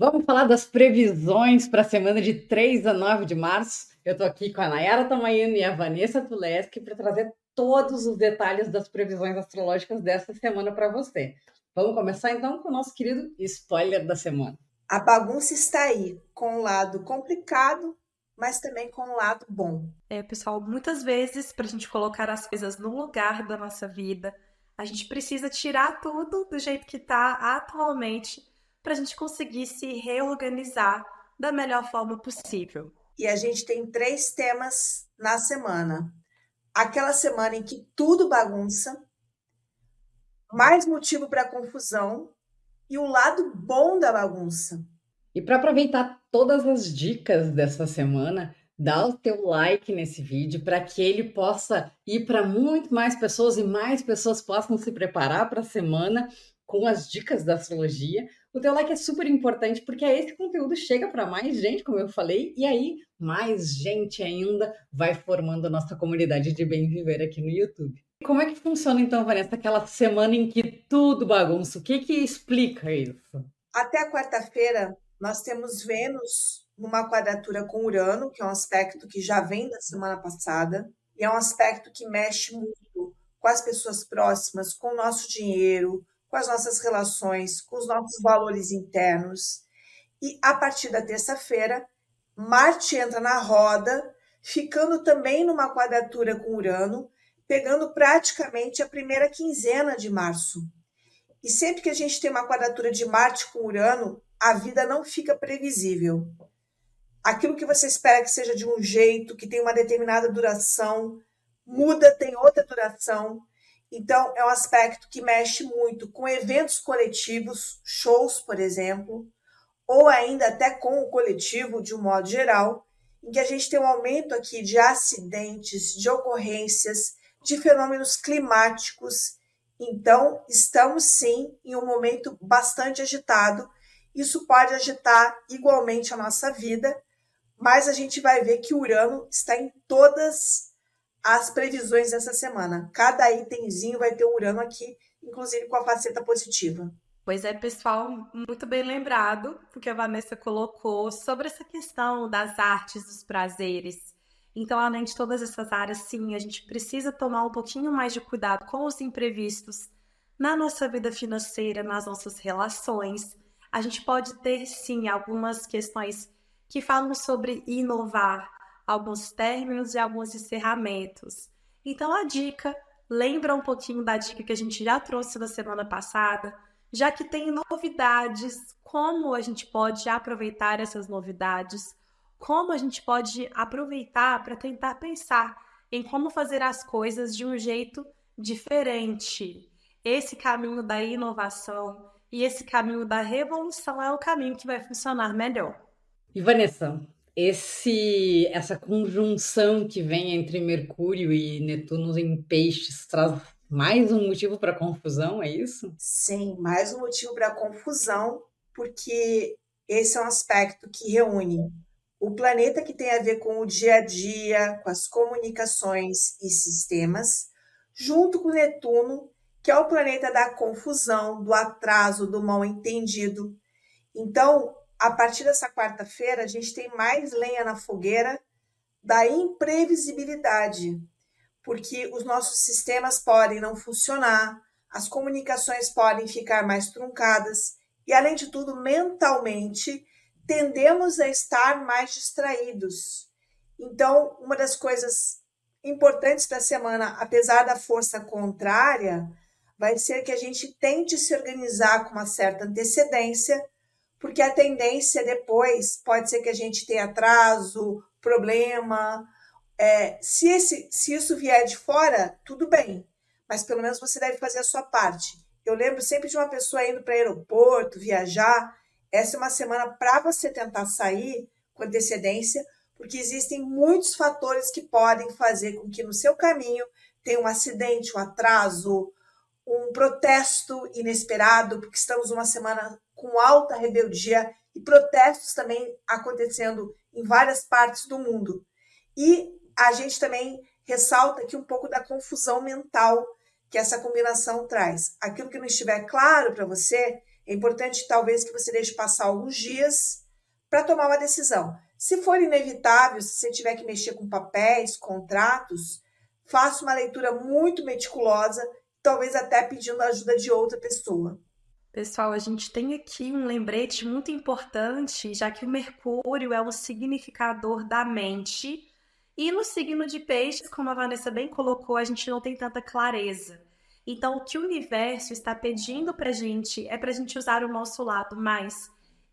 Vamos falar das previsões para a semana de 3 a 9 de março. Eu estou aqui com a Nayara Tamaino e a Vanessa Tuleski para trazer todos os detalhes das previsões astrológicas dessa semana para você. Vamos começar então com o nosso querido spoiler da semana. A bagunça está aí, com um lado complicado, mas também com um lado bom. É, pessoal, muitas vezes, para a gente colocar as coisas no lugar da nossa vida, a gente precisa tirar tudo do jeito que está atualmente para a gente conseguir se reorganizar da melhor forma possível. E a gente tem três temas na semana. Aquela semana em que tudo bagunça, mais motivo para confusão e o lado bom da bagunça. E para aproveitar todas as dicas dessa semana, dá o teu like nesse vídeo para que ele possa ir para muito mais pessoas e mais pessoas possam se preparar para a semana com as dicas da astrologia. O teu like é super importante porque esse conteúdo chega para mais gente, como eu falei, e aí mais gente ainda vai formando a nossa comunidade de bem viver aqui no YouTube. Como é que funciona então, Vanessa, aquela semana em que tudo bagunça? O que que explica isso? Até quarta-feira nós temos Vênus numa quadratura com Urano, que é um aspecto que já vem da semana passada, e é um aspecto que mexe muito com as pessoas próximas, com o nosso dinheiro, com as nossas relações, com os nossos valores internos. E a partir da terça-feira, Marte entra na roda, ficando também numa quadratura com Urano, pegando praticamente a primeira quinzena de março. E sempre que a gente tem uma quadratura de Marte com Urano, a vida não fica previsível. Aquilo que você espera que seja de um jeito, que tem uma determinada duração, muda, tem outra duração. Então, é um aspecto que mexe muito com eventos coletivos, shows, por exemplo, ou ainda até com o coletivo de um modo geral, em que a gente tem um aumento aqui de acidentes, de ocorrências, de fenômenos climáticos. Então, estamos sim em um momento bastante agitado. Isso pode agitar igualmente a nossa vida, mas a gente vai ver que Urano está em todas as previsões dessa semana. Cada itemzinho vai ter Urano aqui, inclusive com a faceta positiva. Pois é, pessoal, muito bem lembrado, porque a Vanessa colocou sobre essa questão das artes, dos prazeres. Então, além de todas essas áreas, sim, a gente precisa tomar um pouquinho mais de cuidado com os imprevistos na nossa vida financeira, nas nossas relações. A gente pode ter, sim, algumas questões que falam sobre inovar, alguns términos e alguns encerramentos. Então, a dica lembra um pouquinho da dica que a gente já trouxe na semana passada, já que tem novidades, como a gente pode aproveitar essas novidades como a gente pode aproveitar para tentar pensar em como fazer as coisas de um jeito diferente. Esse caminho da inovação e esse caminho da revolução é o caminho que vai funcionar melhor. E Vanessa, esse essa conjunção que vem entre Mercúrio e Netuno em peixes traz mais um motivo para confusão, é isso? Sim, mais um motivo para confusão, porque esse é um aspecto que reúne o planeta que tem a ver com o dia a dia, com as comunicações e sistemas, junto com Netuno, que é o planeta da confusão, do atraso, do mal entendido. Então, a partir dessa quarta-feira, a gente tem mais lenha na fogueira da imprevisibilidade, porque os nossos sistemas podem não funcionar, as comunicações podem ficar mais truncadas e, além de tudo, mentalmente tendemos a estar mais distraídos. Então, uma das coisas importantes da semana, apesar da força contrária, vai ser que a gente tente se organizar com uma certa antecedência, porque a tendência depois pode ser que a gente tenha atraso, problema. É, se, esse, se isso vier de fora, tudo bem, mas pelo menos você deve fazer a sua parte. Eu lembro sempre de uma pessoa indo para o aeroporto, viajar, essa é uma semana para você tentar sair com antecedência, porque existem muitos fatores que podem fazer com que no seu caminho tenha um acidente, um atraso, um protesto inesperado, porque estamos numa semana com alta rebeldia e protestos também acontecendo em várias partes do mundo. E a gente também ressalta aqui um pouco da confusão mental que essa combinação traz. Aquilo que não estiver claro para você, É importante, talvez, que você deixe passar alguns dias para tomar uma decisão. Se for inevitável, se você tiver que mexer com papéis, contratos, faça uma leitura muito meticulosa, talvez até pedindo a ajuda de outra pessoa. Pessoal, a gente tem aqui um lembrete muito importante, já que o Mercúrio é um significador da mente. E no signo de Peixes, como a Vanessa bem colocou, a gente não tem tanta clareza. Então, o que o universo está pedindo para a gente é para a gente usar o nosso lado mais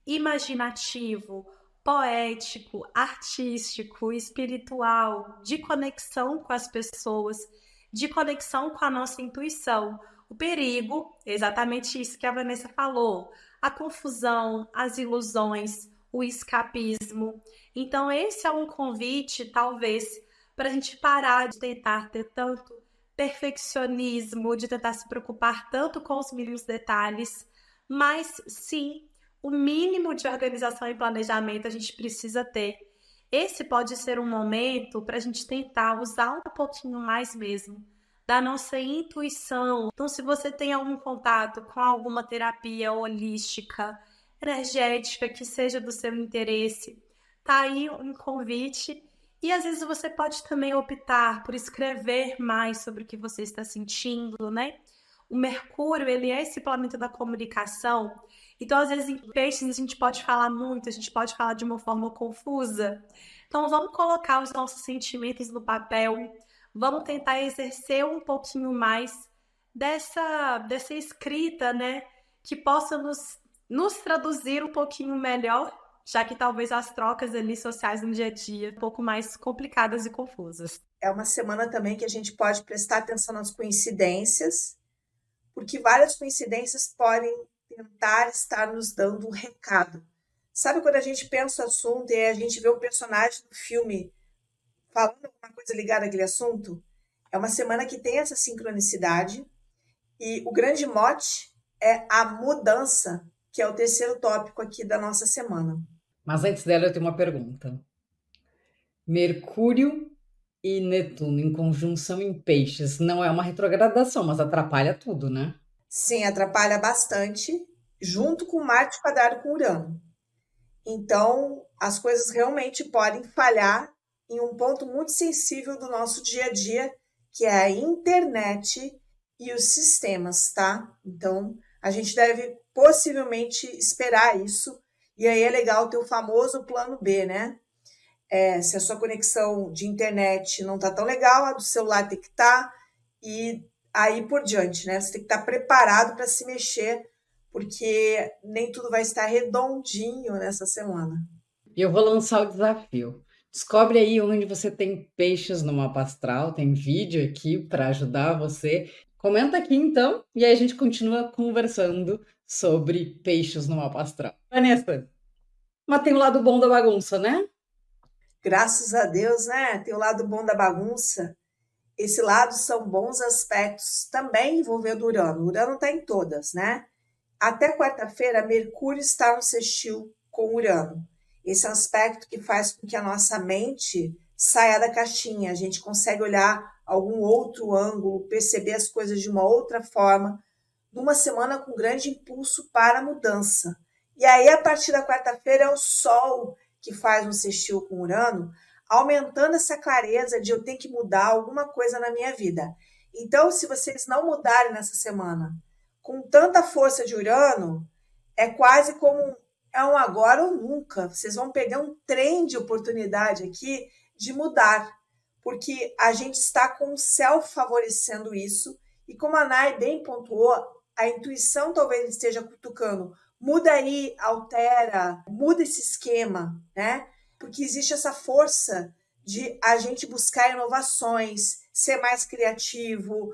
imaginativo, poético, artístico, espiritual, de conexão com as pessoas, de conexão com a nossa intuição o perigo, exatamente isso que a Vanessa falou, a confusão, as ilusões, o escapismo. Então, esse é um convite, talvez, para a gente parar de tentar ter tanto perfeccionismo, de tentar se preocupar tanto com os mínimos detalhes, mas sim, o mínimo de organização e planejamento a gente precisa ter. Esse pode ser um momento para a gente tentar usar um pouquinho mais mesmo da nossa intuição. Então, se você tem algum contato com alguma terapia holística, energética, que seja do seu interesse, tá aí um convite. E às vezes você pode também optar por escrever mais sobre o que você está sentindo, né? O Mercúrio, ele é esse planeta da comunicação. Então, às vezes, em peixes, a gente pode falar muito, a gente pode falar de uma forma confusa. Então, vamos colocar os nossos sentimentos no papel, vamos tentar exercer um pouquinho mais dessa, dessa escrita, né? Que possa nos, nos traduzir um pouquinho melhor, já que talvez as trocas ali sociais no dia a dia um pouco mais complicadas e confusas. É uma semana também que a gente pode prestar atenção nas coincidências, porque várias coincidências podem tentar estar nos dando um recado. Sabe quando a gente pensa o assunto e a gente vê um personagem do filme falando alguma coisa ligada àquele assunto. É uma semana que tem essa sincronicidade e o grande mote é a mudança, que é o terceiro tópico aqui da nossa semana. Mas antes dela eu tenho uma pergunta. Mercúrio e Netuno em conjunção em peixes não é uma retrogradação, mas atrapalha tudo, né? Sim, atrapalha bastante, junto com Marte quadrado com Urano. Então, as coisas realmente podem falhar em um ponto muito sensível do nosso dia a dia, que é a internet e os sistemas, tá? Então, a gente deve possivelmente esperar isso. E aí é legal ter o famoso plano B, né? É, se a sua conexão de internet não tá tão legal, a do celular tem que estar, tá, e aí por diante, né? Você tem que estar tá preparado para se mexer, porque nem tudo vai estar redondinho nessa semana. Eu vou lançar o desafio. Descobre aí onde você tem peixes no mapa astral, tem vídeo aqui para ajudar você. Comenta aqui então e aí a gente continua conversando sobre peixes no mapa astral. Vanessa, mas tem o lado bom da bagunça, né? Graças a Deus, né? Tem o lado bom da bagunça. Esse lado são bons aspectos também envolvendo Urano. Urano está em todas, né? Até quarta-feira, Mercúrio está no sextil com Urano. Esse é um aspecto que faz com que a nossa mente saia da caixinha, a gente consegue olhar algum outro ângulo, perceber as coisas de uma outra forma, numa semana com grande impulso para a mudança. E aí, a partir da quarta-feira, é o Sol que faz um sextil com Urano, aumentando essa clareza de eu tenho que mudar alguma coisa na minha vida. Então, se vocês não mudarem nessa semana, com tanta força de Urano, é quase como é um agora ou nunca. Vocês vão pegar um trem de oportunidade aqui de mudar, porque a gente está com o céu favorecendo isso. E como a Nai bem pontuou, a intuição talvez esteja cutucando. Muda aí, altera, muda esse esquema, né? Porque existe essa força de a gente buscar inovações, ser mais criativo,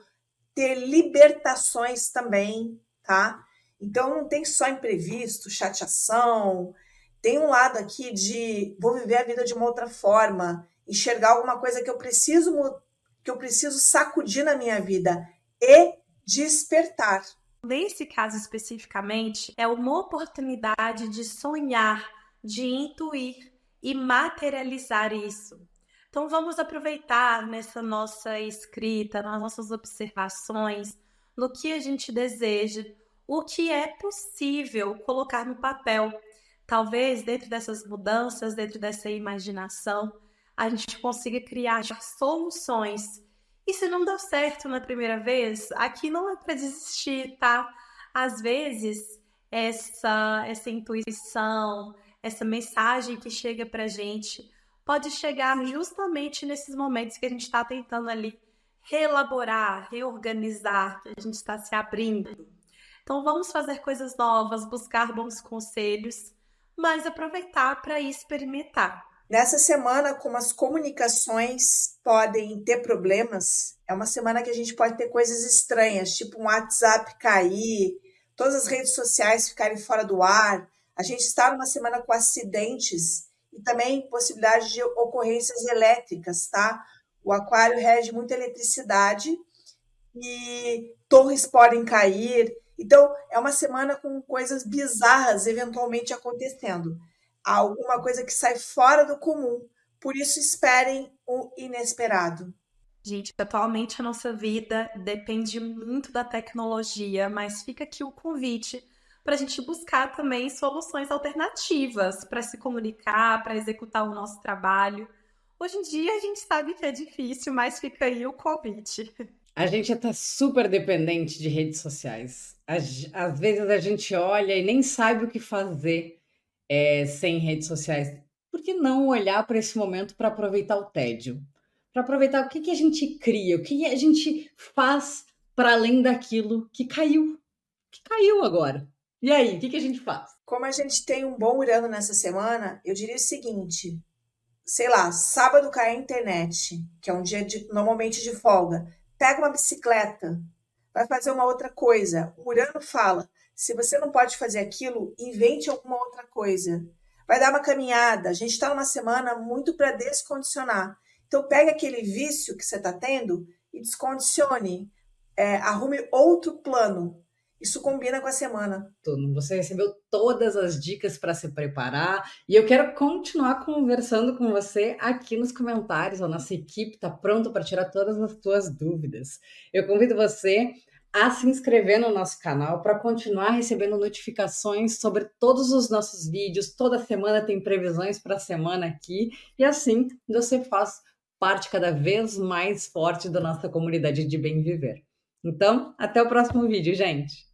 ter libertações também, tá? Então não tem só imprevisto, chateação, tem um lado aqui de vou viver a vida de uma outra forma, enxergar alguma coisa que eu preciso que eu preciso sacudir na minha vida e despertar. Nesse caso especificamente, é uma oportunidade de sonhar, de intuir e materializar isso. Então vamos aproveitar nessa nossa escrita, nas nossas observações, no que a gente deseja, o que é possível colocar no papel. Talvez dentro dessas mudanças, dentro dessa imaginação, a gente consiga criar soluções. E se não deu certo na primeira vez, aqui não é para desistir, tá? Às vezes, essa, essa intuição, essa mensagem que chega para gente, pode chegar justamente nesses momentos que a gente está tentando ali reelaborar, reorganizar, que a gente está se abrindo. Então, vamos fazer coisas novas, buscar bons conselhos, mas aproveitar para experimentar. Nessa semana, como as comunicações podem ter problemas, é uma semana que a gente pode ter coisas estranhas, tipo um WhatsApp cair, todas as redes sociais ficarem fora do ar. A gente está numa semana com acidentes e também possibilidade de ocorrências elétricas, tá? O aquário rege muita eletricidade e torres podem cair. Então, é uma semana com coisas bizarras eventualmente acontecendo. Há alguma coisa que sai fora do comum. Por isso, esperem o inesperado. Gente, atualmente a nossa vida depende muito da tecnologia, mas fica aqui o convite para a gente buscar também soluções alternativas para se comunicar, para executar o nosso trabalho. Hoje em dia a gente sabe que é difícil, mas fica aí o convite. A gente está super dependente de redes sociais. Às vezes a gente olha e nem sabe o que fazer é, sem redes sociais. Por que não olhar para esse momento para aproveitar o tédio? Para aproveitar o que, que a gente cria, o que a gente faz para além daquilo que caiu, que caiu agora. E aí, o que, que a gente faz? Como a gente tem um bom Urano nessa semana, eu diria o seguinte: sei lá, sábado cai a internet, que é um dia de, normalmente de folga. Pega uma bicicleta, vai fazer uma outra coisa. O Urano fala: se você não pode fazer aquilo, invente alguma outra coisa. Vai dar uma caminhada. A gente está numa semana muito para descondicionar. Então, pega aquele vício que você está tendo e descondicione. É, arrume outro plano. Isso combina com a semana. Você recebeu todas as dicas para se preparar e eu quero continuar conversando com você aqui nos comentários. A nossa equipe está pronta para tirar todas as suas dúvidas. Eu convido você a se inscrever no nosso canal para continuar recebendo notificações sobre todos os nossos vídeos. Toda semana tem previsões para a semana aqui e assim você faz parte cada vez mais forte da nossa comunidade de bem viver. Então, até o próximo vídeo, gente!